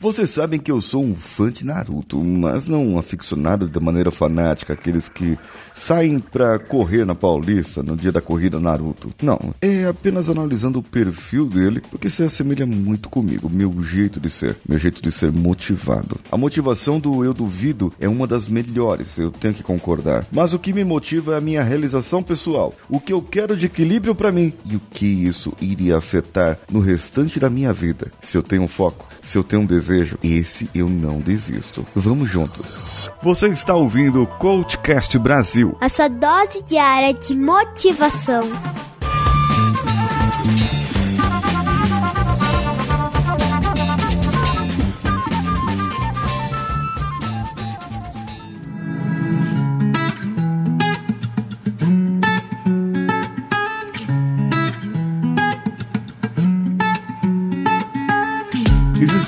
Vocês sabem que eu sou um fã de Naruto, mas não um aficionado da maneira fanática, aqueles que saem pra correr na Paulista no dia da corrida Naruto. Não, é apenas analisando o perfil dele, porque se assemelha muito comigo, meu jeito de ser, meu jeito de ser motivado. A motivação do eu duvido é uma das melhores, eu tenho que concordar. Mas o que me motiva é a minha realização pessoal, o que eu quero de equilíbrio para mim e o que isso iria afetar no restante da minha vida. Se eu tenho foco, se eu tenho um desejo, esse eu não desisto. Vamos juntos. Você está ouvindo o Coachcast Brasil. A sua dose diária de motivação.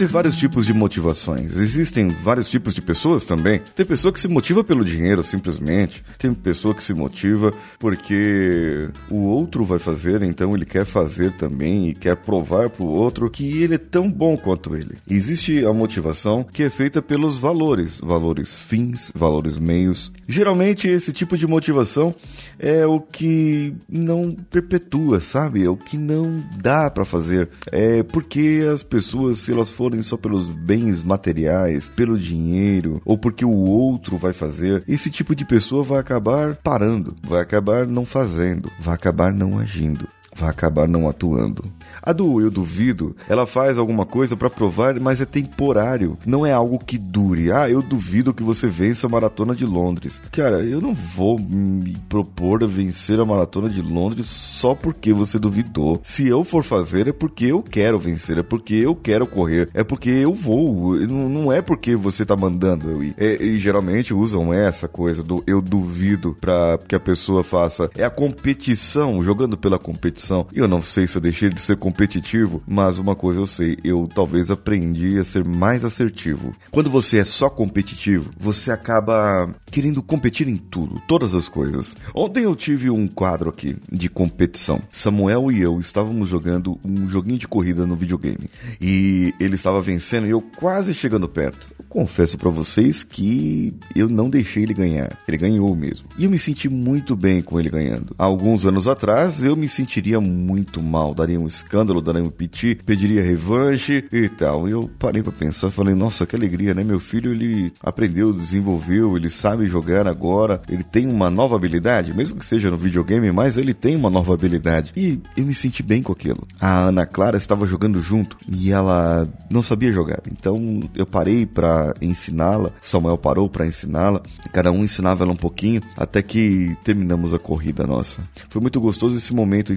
Existem vários tipos de motivações. Existem vários tipos de pessoas também. Tem pessoa que se motiva pelo dinheiro, simplesmente. Tem pessoa que se motiva porque o outro vai fazer, então ele quer fazer também e quer provar pro outro que ele é tão bom quanto ele. Existe a motivação que é feita pelos valores, valores fins, valores meios. Geralmente esse tipo de motivação é o que não perpetua, sabe? É o que não dá para fazer. É porque as pessoas, se elas forem só pelos bens materiais, pelo dinheiro, ou porque o outro vai fazer, esse tipo de pessoa vai acabar parando, vai acabar não fazendo, vai acabar não agindo vai acabar não atuando. A do eu duvido, ela faz alguma coisa para provar, mas é temporário. Não é algo que dure. Ah, eu duvido que você vença a maratona de Londres. Cara, eu não vou me propor a vencer a maratona de Londres só porque você duvidou. Se eu for fazer é porque eu quero vencer, é porque eu quero correr, é porque eu vou. Não é porque você tá mandando eu ir. É, e geralmente usam essa coisa do eu duvido para que a pessoa faça. É a competição, jogando pela competição. E eu não sei se eu deixei de ser competitivo, mas uma coisa eu sei, eu talvez aprendi a ser mais assertivo. Quando você é só competitivo, você acaba querendo competir em tudo, todas as coisas. Ontem eu tive um quadro aqui de competição. Samuel e eu estávamos jogando um joguinho de corrida no videogame e ele estava vencendo e eu quase chegando perto. Eu confesso para vocês que eu não deixei ele ganhar. Ele ganhou mesmo. E eu me senti muito bem com ele ganhando. Há alguns anos atrás eu me sentiria muito mal, daria um escândalo escândalo da Piti, pediria revanche e tal. E eu parei para pensar, falei, nossa, que alegria, né? Meu filho, ele aprendeu, desenvolveu, ele sabe jogar agora, ele tem uma nova habilidade, mesmo que seja no videogame, mas ele tem uma nova habilidade. E eu me senti bem com aquilo. A Ana Clara estava jogando junto e ela não sabia jogar. Então eu parei para ensiná-la, Samuel parou para ensiná-la, cada um ensinava ela um pouquinho, até que terminamos a corrida nossa. Foi muito gostoso esse momento,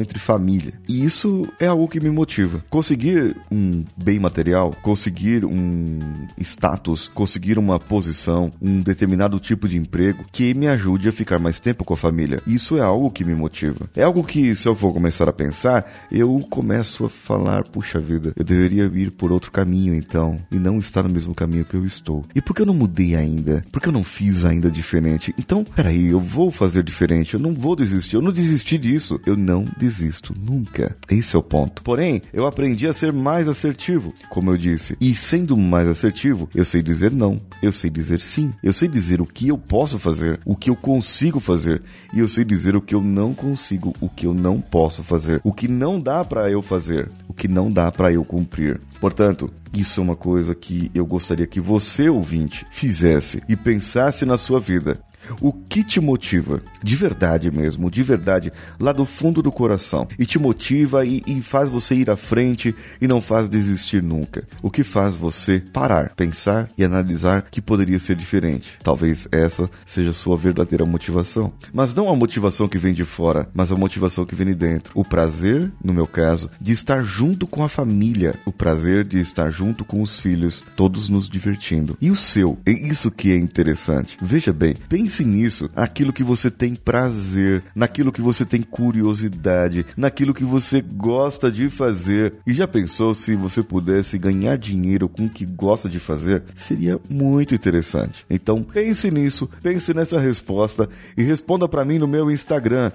entre família. E isso é algo que me motiva. Conseguir um bem material, conseguir um status, conseguir uma posição, um determinado tipo de emprego que me ajude a ficar mais tempo com a família. Isso é algo que me motiva. É algo que, se eu for começar a pensar, eu começo a falar: puxa vida, eu deveria ir por outro caminho então, e não estar no mesmo caminho que eu estou. E por que eu não mudei ainda? Por que eu não fiz ainda diferente? Então, peraí, eu vou fazer diferente, eu não vou desistir, eu não desisti disso, eu não desisto nunca. Esse é o ponto. Porém, eu aprendi a ser mais assertivo, como eu disse. E sendo mais assertivo, eu sei dizer não, eu sei dizer sim, eu sei dizer o que eu posso fazer, o que eu consigo fazer, e eu sei dizer o que eu não consigo, o que eu não posso fazer, o que não dá para eu fazer, o que não dá para eu cumprir. Portanto, isso é uma coisa que eu gostaria que você, ouvinte, fizesse e pensasse na sua vida. O que te motiva, de verdade mesmo, de verdade, lá do fundo do coração, e te motiva e, e, faz você ir à frente e não faz desistir nunca. O que faz você parar, pensar e analisar que poderia ser diferente. Talvez essa seja sua verdadeira motivação. Mas não a motivação que vem de fora, mas a motivação que vem de dentro. O prazer, no meu caso, de estar junto com a família, o prazer de estar junto com os filhos, todos nos divertindo. E o seu? É isso que é interessante. Veja bem, pense Pense nisso, aquilo que você tem prazer, naquilo que você tem curiosidade, naquilo que você gosta de fazer. E já pensou se você pudesse ganhar dinheiro com o que gosta de fazer? Seria muito interessante. Então pense nisso, pense nessa resposta e responda para mim no meu Instagram,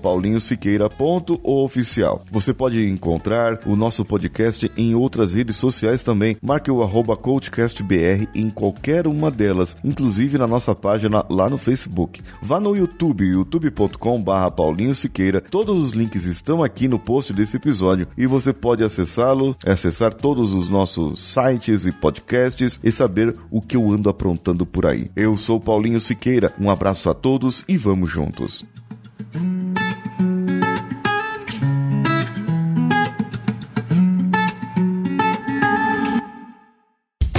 paulinhosiqueira.oficial. Você pode encontrar o nosso podcast em outras redes sociais também. Marque o CoachCastBR em qualquer uma delas, inclusive na nossa página lá no Facebook. Vá no YouTube, youtube.com barra Paulinho Siqueira. Todos os links estão aqui no post desse episódio e você pode acessá-lo, acessar todos os nossos sites e podcasts e saber o que eu ando aprontando por aí. Eu sou Paulinho Siqueira, um abraço a todos e vamos juntos.